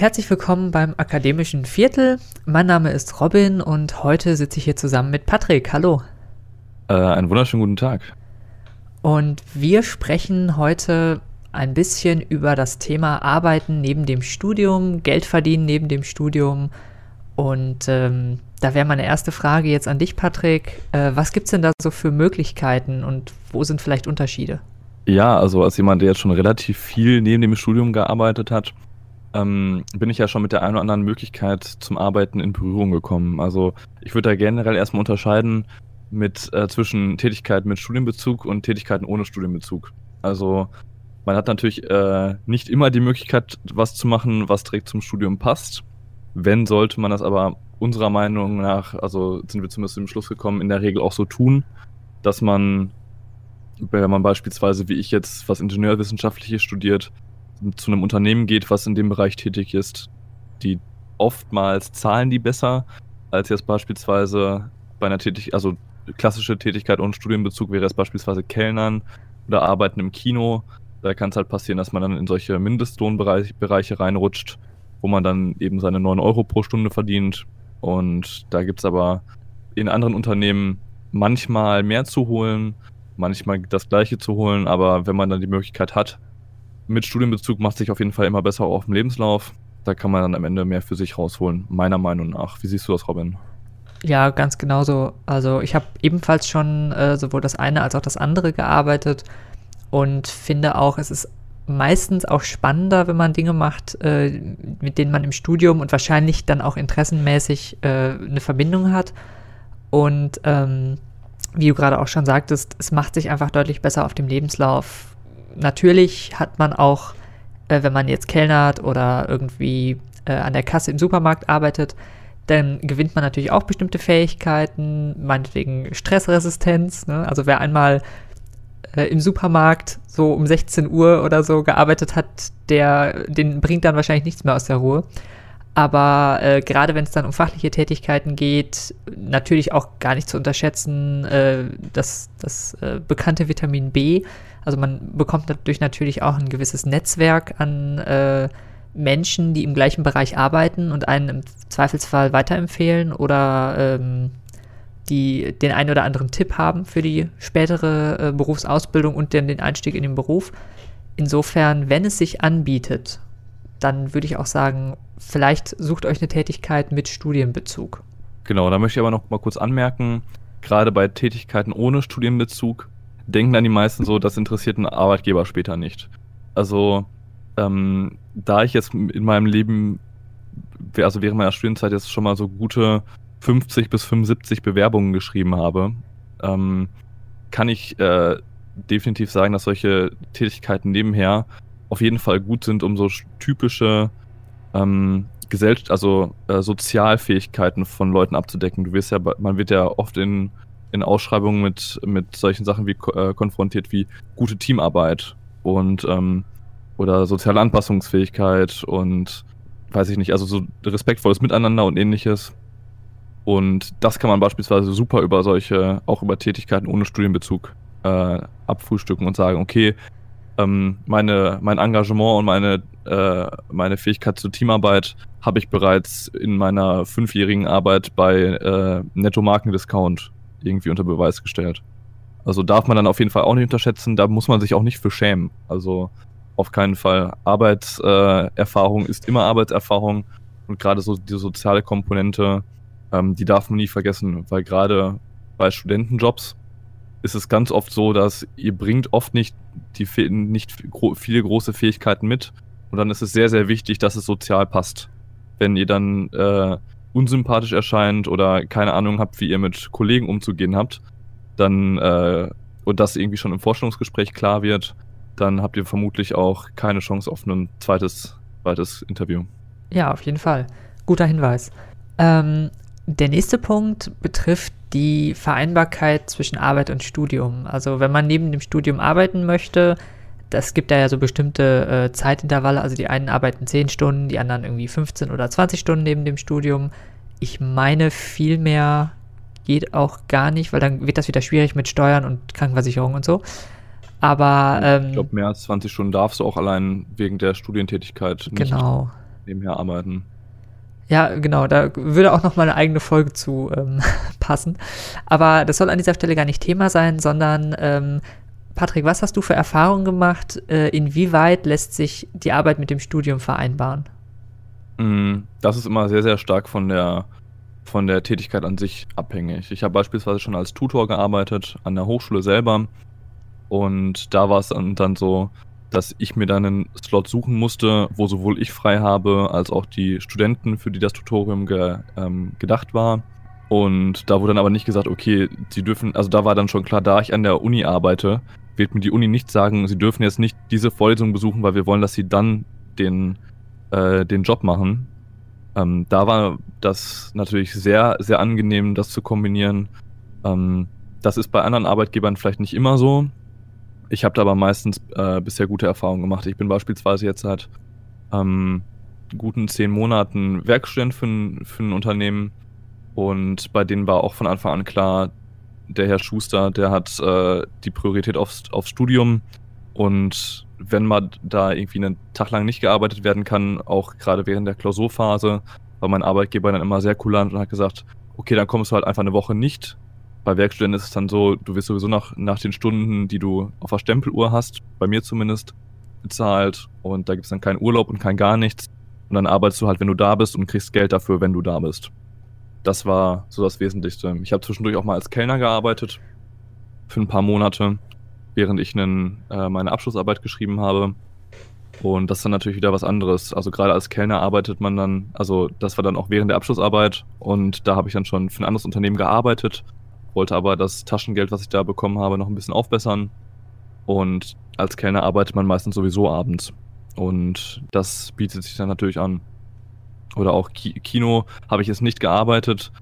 Herzlich willkommen beim Akademischen Viertel. Mein Name ist Robin und heute sitze ich hier zusammen mit Patrick. Hallo. Äh, einen wunderschönen guten Tag. Und wir sprechen heute ein bisschen über das Thema Arbeiten neben dem Studium, Geld verdienen neben dem Studium. Und ähm, da wäre meine erste Frage jetzt an dich, Patrick. Äh, was gibt es denn da so für Möglichkeiten und wo sind vielleicht Unterschiede? Ja, also als jemand, der jetzt schon relativ viel neben dem Studium gearbeitet hat, ähm, bin ich ja schon mit der einen oder anderen Möglichkeit zum Arbeiten in Berührung gekommen. Also ich würde da generell erstmal unterscheiden mit äh, zwischen Tätigkeiten mit Studienbezug und Tätigkeiten ohne Studienbezug. Also man hat natürlich äh, nicht immer die Möglichkeit, was zu machen, was direkt zum Studium passt. Wenn, sollte man das aber unserer Meinung nach, also sind wir zumindest zum Schluss gekommen, in der Regel auch so tun, dass man, wenn man beispielsweise wie ich jetzt was Ingenieurwissenschaftliches studiert, zu einem Unternehmen geht, was in dem Bereich tätig ist, die oftmals zahlen die besser als jetzt beispielsweise bei einer Tätigkeit, also klassische Tätigkeit ohne Studienbezug wäre es beispielsweise Kellnern oder Arbeiten im Kino. Da kann es halt passieren, dass man dann in solche Mindestlohnbereiche reinrutscht, wo man dann eben seine 9 Euro pro Stunde verdient. Und da gibt es aber in anderen Unternehmen manchmal mehr zu holen, manchmal das gleiche zu holen, aber wenn man dann die Möglichkeit hat, mit Studienbezug macht sich auf jeden Fall immer besser auf dem Lebenslauf. Da kann man dann am Ende mehr für sich rausholen, meiner Meinung nach. Wie siehst du das, Robin? Ja, ganz genauso. Also ich habe ebenfalls schon äh, sowohl das eine als auch das andere gearbeitet und finde auch, es ist meistens auch spannender, wenn man Dinge macht, äh, mit denen man im Studium und wahrscheinlich dann auch interessenmäßig äh, eine Verbindung hat. Und ähm, wie du gerade auch schon sagtest, es macht sich einfach deutlich besser auf dem Lebenslauf natürlich hat man auch, äh, wenn man jetzt kellnert oder irgendwie äh, an der Kasse im Supermarkt arbeitet, dann gewinnt man natürlich auch bestimmte Fähigkeiten, meinetwegen Stressresistenz. Ne? Also wer einmal äh, im Supermarkt so um 16 Uhr oder so gearbeitet hat, der, den bringt dann wahrscheinlich nichts mehr aus der Ruhe. Aber äh, gerade wenn es dann um fachliche Tätigkeiten geht, natürlich auch gar nicht zu unterschätzen, äh, das, das äh, bekannte Vitamin B. Also man bekommt dadurch natürlich auch ein gewisses Netzwerk an äh, Menschen, die im gleichen Bereich arbeiten und einen im Zweifelsfall weiterempfehlen oder ähm, die den einen oder anderen Tipp haben für die spätere äh, Berufsausbildung und den, den Einstieg in den Beruf. Insofern, wenn es sich anbietet, dann würde ich auch sagen, vielleicht sucht euch eine Tätigkeit mit Studienbezug. Genau, da möchte ich aber noch mal kurz anmerken, gerade bei Tätigkeiten ohne Studienbezug denken dann die meisten so, das interessiert einen Arbeitgeber später nicht. Also, ähm, da ich jetzt in meinem Leben, also während meiner Studienzeit jetzt schon mal so gute 50 bis 75 Bewerbungen geschrieben habe, ähm, kann ich äh, definitiv sagen, dass solche Tätigkeiten nebenher auf jeden Fall gut sind, um so typische ähm, Gesellschaft, also äh, Sozialfähigkeiten von Leuten abzudecken. Du wirst ja, man wird ja oft in, in Ausschreibungen mit, mit solchen Sachen wie äh, konfrontiert wie gute Teamarbeit und ähm, oder soziale Anpassungsfähigkeit und weiß ich nicht, also so respektvolles Miteinander und ähnliches. Und das kann man beispielsweise super über solche, auch über Tätigkeiten ohne Studienbezug äh, abfrühstücken und sagen, okay, ähm, meine, mein Engagement und meine, äh, meine Fähigkeit zur Teamarbeit habe ich bereits in meiner fünfjährigen Arbeit bei äh, Netto Markendiscount irgendwie unter Beweis gestellt. Also darf man dann auf jeden Fall auch nicht unterschätzen, da muss man sich auch nicht für schämen. Also auf keinen Fall. Arbeitserfahrung äh, ist immer Arbeitserfahrung und gerade so die soziale Komponente, ähm, die darf man nie vergessen, weil gerade bei Studentenjobs ist es ganz oft so, dass ihr bringt oft nicht die nicht viele große Fähigkeiten mit und dann ist es sehr sehr wichtig, dass es sozial passt. Wenn ihr dann äh, unsympathisch erscheint oder keine Ahnung habt, wie ihr mit Kollegen umzugehen habt, dann äh, und das irgendwie schon im Vorstellungsgespräch klar wird, dann habt ihr vermutlich auch keine Chance auf ein zweites, zweites Interview. Ja, auf jeden Fall. Guter Hinweis. Ähm, der nächste Punkt betrifft die Vereinbarkeit zwischen Arbeit und Studium. Also wenn man neben dem Studium arbeiten möchte, das gibt da ja so bestimmte äh, Zeitintervalle. Also die einen arbeiten 10 Stunden, die anderen irgendwie 15 oder 20 Stunden neben dem Studium. Ich meine, viel mehr geht auch gar nicht, weil dann wird das wieder schwierig mit Steuern und Krankenversicherung und so. Aber ähm, ich glaube, mehr als 20 Stunden darfst du auch allein wegen der Studientätigkeit nicht. Genau. nebenher arbeiten. Ja, genau, da würde auch noch mal eine eigene Folge zu ähm, passen. Aber das soll an dieser Stelle gar nicht Thema sein, sondern ähm, Patrick, was hast du für Erfahrungen gemacht? Äh, inwieweit lässt sich die Arbeit mit dem Studium vereinbaren? Mm, das ist immer sehr, sehr stark von der, von der Tätigkeit an sich abhängig. Ich habe beispielsweise schon als Tutor gearbeitet an der Hochschule selber. Und da war es dann, dann so, dass ich mir dann einen Slot suchen musste, wo sowohl ich frei habe, als auch die Studenten, für die das Tutorium ge, ähm, gedacht war. Und da wurde dann aber nicht gesagt, okay, sie dürfen, also da war dann schon klar, da ich an der Uni arbeite, wird mir die Uni nicht sagen, sie dürfen jetzt nicht diese Vorlesung besuchen, weil wir wollen, dass sie dann den, äh, den Job machen. Ähm, da war das natürlich sehr, sehr angenehm, das zu kombinieren. Ähm, das ist bei anderen Arbeitgebern vielleicht nicht immer so. Ich habe da aber meistens äh, bisher gute Erfahrungen gemacht. Ich bin beispielsweise jetzt seit ähm, guten zehn Monaten Werkstudent für ein, für ein Unternehmen und bei denen war auch von Anfang an klar, der Herr Schuster, der hat äh, die Priorität aufs, aufs Studium und wenn mal da irgendwie einen Tag lang nicht gearbeitet werden kann, auch gerade während der Klausurphase, war mein Arbeitgeber dann immer sehr kulant und hat gesagt, okay, dann kommst du halt einfach eine Woche nicht bei Werkstudenten ist es dann so, du wirst sowieso nach, nach den Stunden, die du auf der Stempeluhr hast, bei mir zumindest, bezahlt. Und da gibt es dann keinen Urlaub und kein gar nichts. Und dann arbeitest du halt, wenn du da bist und kriegst Geld dafür, wenn du da bist. Das war so das Wesentlichste. Ich habe zwischendurch auch mal als Kellner gearbeitet. Für ein paar Monate, während ich einen, äh, meine Abschlussarbeit geschrieben habe. Und das ist dann natürlich wieder was anderes. Also gerade als Kellner arbeitet man dann, also das war dann auch während der Abschlussarbeit und da habe ich dann schon für ein anderes Unternehmen gearbeitet wollte aber das Taschengeld, was ich da bekommen habe, noch ein bisschen aufbessern. Und als Kellner arbeitet man meistens sowieso abends. Und das bietet sich dann natürlich an. Oder auch Ki Kino habe ich jetzt nicht gearbeitet,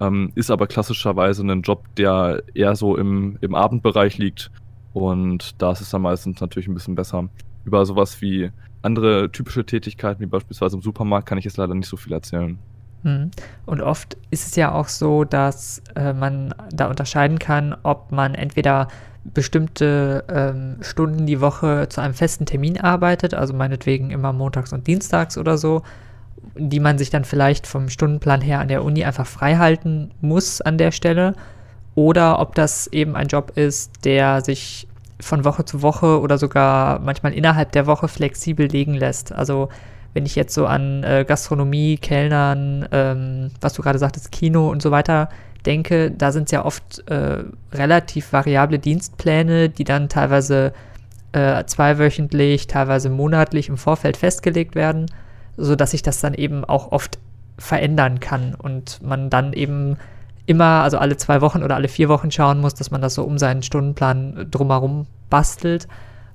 ähm, ist aber klassischerweise ein Job, der eher so im, im Abendbereich liegt. Und da ist es dann meistens natürlich ein bisschen besser. Über sowas wie andere typische Tätigkeiten, wie beispielsweise im Supermarkt, kann ich jetzt leider nicht so viel erzählen. Hm. Und oft ist es ja auch so, dass äh, man da unterscheiden kann, ob man entweder bestimmte ähm, Stunden die Woche zu einem festen Termin arbeitet, also meinetwegen immer montags und dienstags oder so, die man sich dann vielleicht vom Stundenplan her an der Uni einfach frei halten muss an der Stelle, oder ob das eben ein Job ist, der sich von Woche zu Woche oder sogar manchmal innerhalb der Woche flexibel legen lässt. Also wenn ich jetzt so an äh, Gastronomie, Kellnern, ähm, was du gerade sagtest, Kino und so weiter denke, da sind es ja oft äh, relativ variable Dienstpläne, die dann teilweise äh, zweiwöchentlich, teilweise monatlich im Vorfeld festgelegt werden, sodass sich das dann eben auch oft verändern kann und man dann eben immer, also alle zwei Wochen oder alle vier Wochen schauen muss, dass man das so um seinen Stundenplan drumherum bastelt.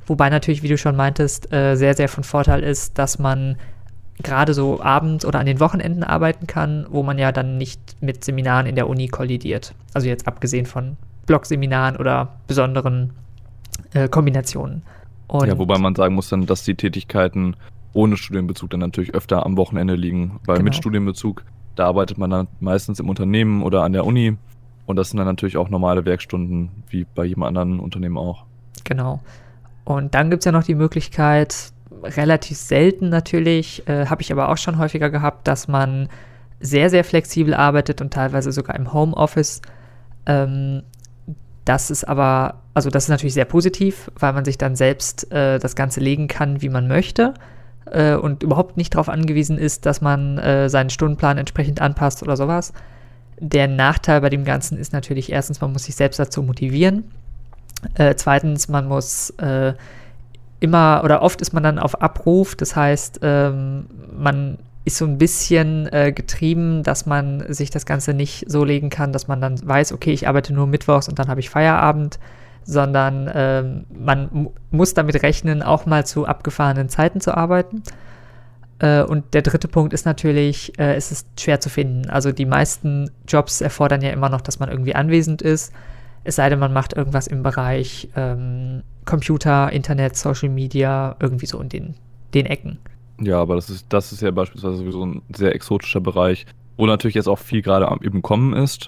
Wobei natürlich, wie du schon meintest, äh, sehr, sehr von Vorteil ist, dass man gerade so abends oder an den Wochenenden arbeiten kann, wo man ja dann nicht mit Seminaren in der Uni kollidiert. Also jetzt abgesehen von Blogseminaren oder besonderen äh, Kombinationen. Und ja, wobei man sagen muss dann, dass die Tätigkeiten ohne Studienbezug dann natürlich öfter am Wochenende liegen, weil genau. mit Studienbezug, da arbeitet man dann meistens im Unternehmen oder an der Uni und das sind dann natürlich auch normale Werkstunden, wie bei jedem anderen Unternehmen auch. Genau. Und dann gibt es ja noch die Möglichkeit, relativ selten natürlich, äh, habe ich aber auch schon häufiger gehabt, dass man sehr, sehr flexibel arbeitet und teilweise sogar im Homeoffice. Ähm, das ist aber, also das ist natürlich sehr positiv, weil man sich dann selbst äh, das Ganze legen kann, wie man möchte äh, und überhaupt nicht darauf angewiesen ist, dass man äh, seinen Stundenplan entsprechend anpasst oder sowas. Der Nachteil bei dem Ganzen ist natürlich erstens, man muss sich selbst dazu motivieren. Äh, zweitens, man muss äh, immer oder oft ist man dann auf Abruf. Das heißt, ähm, man ist so ein bisschen äh, getrieben, dass man sich das Ganze nicht so legen kann, dass man dann weiß, okay, ich arbeite nur mittwochs und dann habe ich Feierabend, sondern ähm, man muss damit rechnen, auch mal zu abgefahrenen Zeiten zu arbeiten. Äh, und der dritte Punkt ist natürlich, äh, es ist schwer zu finden. Also die meisten Jobs erfordern ja immer noch, dass man irgendwie anwesend ist. Es sei denn, man macht irgendwas im Bereich ähm, Computer, Internet, Social Media, irgendwie so in den, den Ecken. Ja, aber das ist, das ist ja beispielsweise sowieso ein sehr exotischer Bereich, wo natürlich jetzt auch viel gerade im Kommen ist.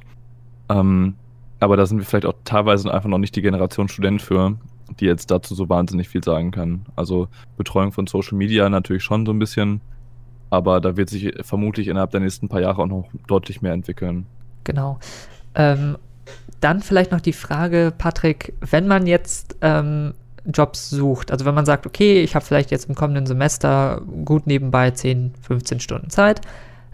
Ähm, aber da sind wir vielleicht auch teilweise einfach noch nicht die Generation Student für, die jetzt dazu so wahnsinnig viel sagen kann. Also Betreuung von Social Media natürlich schon so ein bisschen, aber da wird sich vermutlich innerhalb der nächsten paar Jahre auch noch deutlich mehr entwickeln. Genau. Ähm, dann vielleicht noch die Frage, Patrick, wenn man jetzt ähm, Jobs sucht, also wenn man sagt, okay, ich habe vielleicht jetzt im kommenden Semester gut nebenbei 10, 15 Stunden Zeit,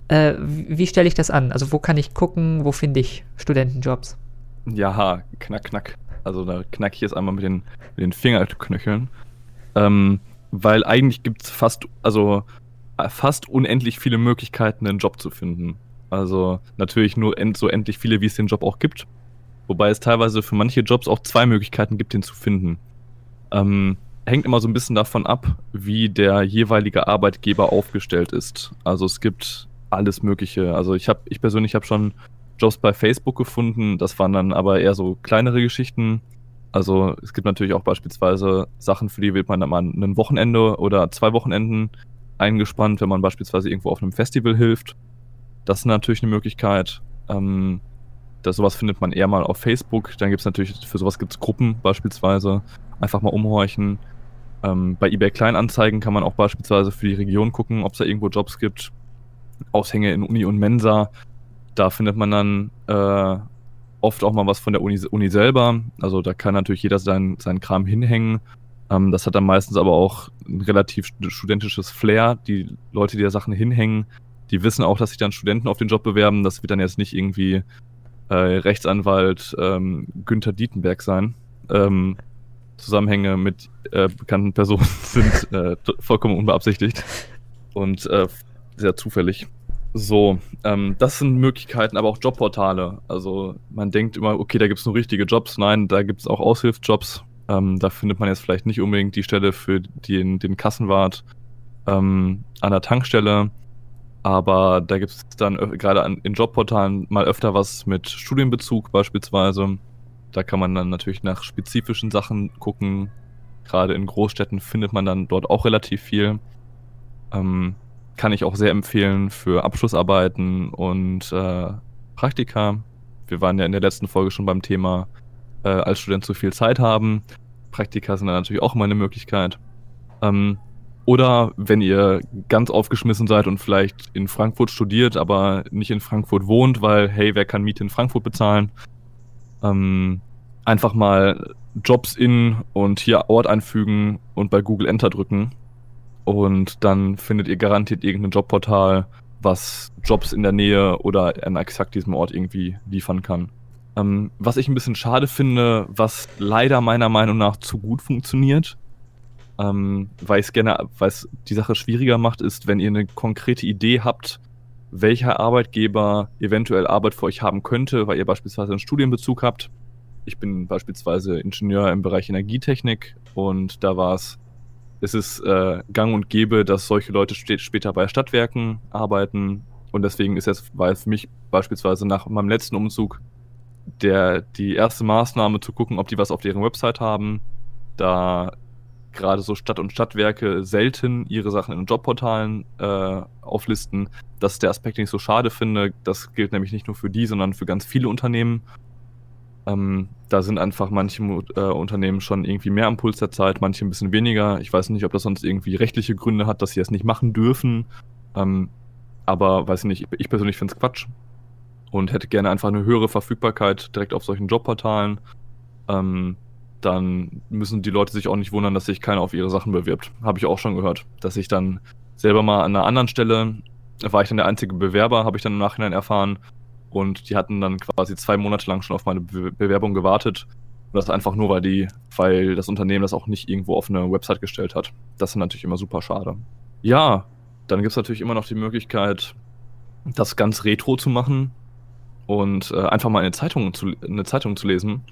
äh, wie, wie stelle ich das an? Also wo kann ich gucken, wo finde ich Studentenjobs? Ja, knack, knack. Also da knack ich jetzt einmal mit den, mit den Fingerknöcheln. Ähm, weil eigentlich gibt es fast, also äh, fast unendlich viele Möglichkeiten, einen Job zu finden. Also natürlich nur end, so endlich viele, wie es den Job auch gibt. Wobei es teilweise für manche Jobs auch zwei Möglichkeiten gibt, den zu finden. Ähm, hängt immer so ein bisschen davon ab, wie der jeweilige Arbeitgeber aufgestellt ist. Also es gibt alles Mögliche. Also ich habe, ich persönlich habe schon Jobs bei Facebook gefunden. Das waren dann aber eher so kleinere Geschichten. Also es gibt natürlich auch beispielsweise Sachen, für die wird man dann mal ein Wochenende oder zwei Wochenenden eingespannt, wenn man beispielsweise irgendwo auf einem Festival hilft. Das ist natürlich eine Möglichkeit. Ähm, das, sowas findet man eher mal auf Facebook. Dann gibt es natürlich, für sowas gibt es Gruppen beispielsweise. Einfach mal umhorchen. Ähm, bei eBay Kleinanzeigen kann man auch beispielsweise für die Region gucken, ob es da irgendwo Jobs gibt. Aushänge in Uni und Mensa. Da findet man dann äh, oft auch mal was von der Uni, Uni selber. Also da kann natürlich jeder seinen, seinen Kram hinhängen. Ähm, das hat dann meistens aber auch ein relativ studentisches Flair. Die Leute, die da Sachen hinhängen, die wissen auch, dass sich dann Studenten auf den Job bewerben. Das wird dann jetzt nicht irgendwie äh, Rechtsanwalt ähm, Günther Dietenberg sein. Ähm, Zusammenhänge mit äh, bekannten Personen sind äh, vollkommen unbeabsichtigt und äh, sehr zufällig. So, ähm, das sind Möglichkeiten, aber auch Jobportale. Also man denkt immer, okay, da gibt es nur richtige Jobs. Nein, da gibt es auch Aushilfsjobs. Ähm, da findet man jetzt vielleicht nicht unbedingt die Stelle für den, den Kassenwart ähm, an der Tankstelle. Aber da gibt es dann gerade in Jobportalen mal öfter was mit Studienbezug beispielsweise. Da kann man dann natürlich nach spezifischen Sachen gucken. Gerade in Großstädten findet man dann dort auch relativ viel. Ähm, kann ich auch sehr empfehlen für Abschlussarbeiten und äh, Praktika. Wir waren ja in der letzten Folge schon beim Thema äh, als Student zu viel Zeit haben. Praktika sind dann natürlich auch immer eine Möglichkeit. Ähm, oder wenn ihr ganz aufgeschmissen seid und vielleicht in Frankfurt studiert, aber nicht in Frankfurt wohnt, weil, hey, wer kann Miete in Frankfurt bezahlen? Ähm, einfach mal Jobs in und hier Ort einfügen und bei Google Enter drücken. Und dann findet ihr garantiert irgendein Jobportal, was Jobs in der Nähe oder an exakt diesem Ort irgendwie liefern kann. Ähm, was ich ein bisschen schade finde, was leider meiner Meinung nach zu gut funktioniert, ähm, weil es gerne, weil es die Sache schwieriger macht, ist, wenn ihr eine konkrete Idee habt, welcher Arbeitgeber eventuell Arbeit für euch haben könnte, weil ihr beispielsweise einen Studienbezug habt. Ich bin beispielsweise Ingenieur im Bereich Energietechnik und da war es, es ist äh, gang und gäbe, dass solche Leute später bei Stadtwerken arbeiten und deswegen ist es, es für mich beispielsweise nach meinem letzten Umzug der, die erste Maßnahme zu gucken, ob die was auf deren Website haben. Da gerade so Stadt- und Stadtwerke selten ihre Sachen in Jobportalen äh, auflisten. Das ist der Aspekt, den ich so schade finde. Das gilt nämlich nicht nur für die, sondern für ganz viele Unternehmen. Ähm, da sind einfach manche äh, Unternehmen schon irgendwie mehr am Puls der Zeit, manche ein bisschen weniger. Ich weiß nicht, ob das sonst irgendwie rechtliche Gründe hat, dass sie es nicht machen dürfen. Ähm, aber weiß ich nicht, ich persönlich finde es Quatsch und hätte gerne einfach eine höhere Verfügbarkeit direkt auf solchen Jobportalen. Ähm, dann müssen die Leute sich auch nicht wundern, dass sich keiner auf ihre Sachen bewirbt. Habe ich auch schon gehört, dass ich dann selber mal an einer anderen Stelle, war ich dann der einzige Bewerber, habe ich dann im Nachhinein erfahren. Und die hatten dann quasi zwei Monate lang schon auf meine Be Bewerbung gewartet. Und das einfach nur, weil die, weil das Unternehmen das auch nicht irgendwo auf eine Website gestellt hat. Das ist natürlich immer super schade. Ja, dann gibt es natürlich immer noch die Möglichkeit, das ganz retro zu machen und äh, einfach mal eine Zeitung zu, eine Zeitung zu lesen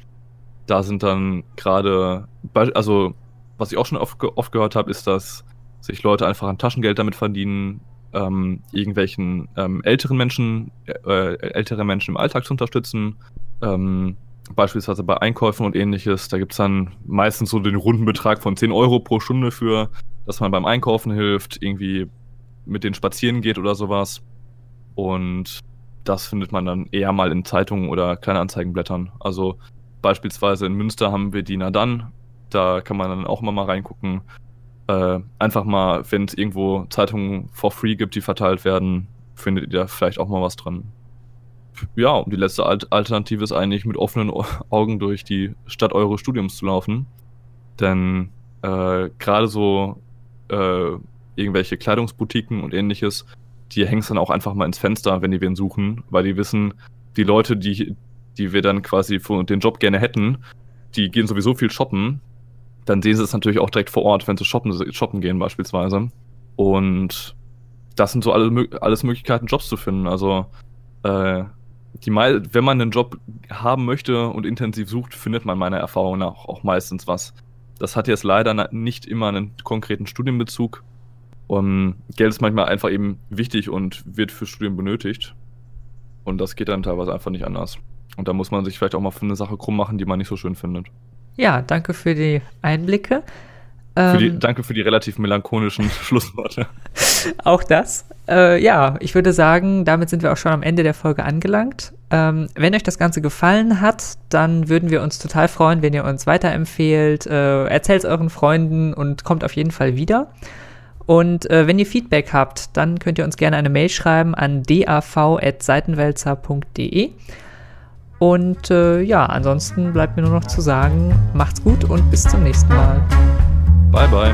da sind dann gerade, also was ich auch schon oft, oft gehört habe, ist, dass sich Leute einfach ein Taschengeld damit verdienen, ähm, irgendwelchen ähm, älteren Menschen, äh, ältere Menschen im Alltag zu unterstützen. Ähm, beispielsweise bei Einkäufen und ähnliches. Da gibt es dann meistens so den runden Betrag von 10 Euro pro Stunde für, dass man beim Einkaufen hilft, irgendwie mit denen spazieren geht oder sowas. Und das findet man dann eher mal in Zeitungen oder Kleinanzeigenblättern. Also Beispielsweise in Münster haben wir die Nadan. Da kann man dann auch immer mal reingucken. äh, einfach mal, wenn es irgendwo Zeitungen for free gibt, die verteilt werden, findet ihr da vielleicht auch mal was dran. Ja, und die letzte Alternative ist eigentlich mit offenen Augen durch die Stadt eures Studiums zu laufen. Denn äh, gerade so äh, irgendwelche Kleidungsboutiquen und ähnliches, die hängen es dann auch einfach mal ins Fenster, wenn die wen suchen, weil die wissen, die Leute, die, die wir dann quasi für den Job gerne hätten, die gehen sowieso viel shoppen. Dann sehen sie es natürlich auch direkt vor Ort, wenn sie shoppen, shoppen gehen beispielsweise. Und das sind so alle, alles Möglichkeiten, Jobs zu finden. Also äh, die, wenn man einen Job haben möchte und intensiv sucht, findet man meiner Erfahrung nach auch meistens was. Das hat jetzt leider nicht immer einen konkreten Studienbezug. Um, Geld ist manchmal einfach eben wichtig und wird für Studien benötigt. Und das geht dann teilweise einfach nicht anders. Und da muss man sich vielleicht auch mal für eine Sache krumm machen, die man nicht so schön findet. Ja, danke für die Einblicke. Für die, ähm, danke für die relativ melancholischen Schlussworte. Auch das. Äh, ja, ich würde sagen, damit sind wir auch schon am Ende der Folge angelangt. Ähm, wenn euch das Ganze gefallen hat, dann würden wir uns total freuen, wenn ihr uns weiterempfehlt. Äh, Erzählt es euren Freunden und kommt auf jeden Fall wieder. Und äh, wenn ihr Feedback habt, dann könnt ihr uns gerne eine Mail schreiben an dav.seitenwälzer.de. Und äh, ja, ansonsten bleibt mir nur noch zu sagen, macht's gut und bis zum nächsten Mal. Bye, bye.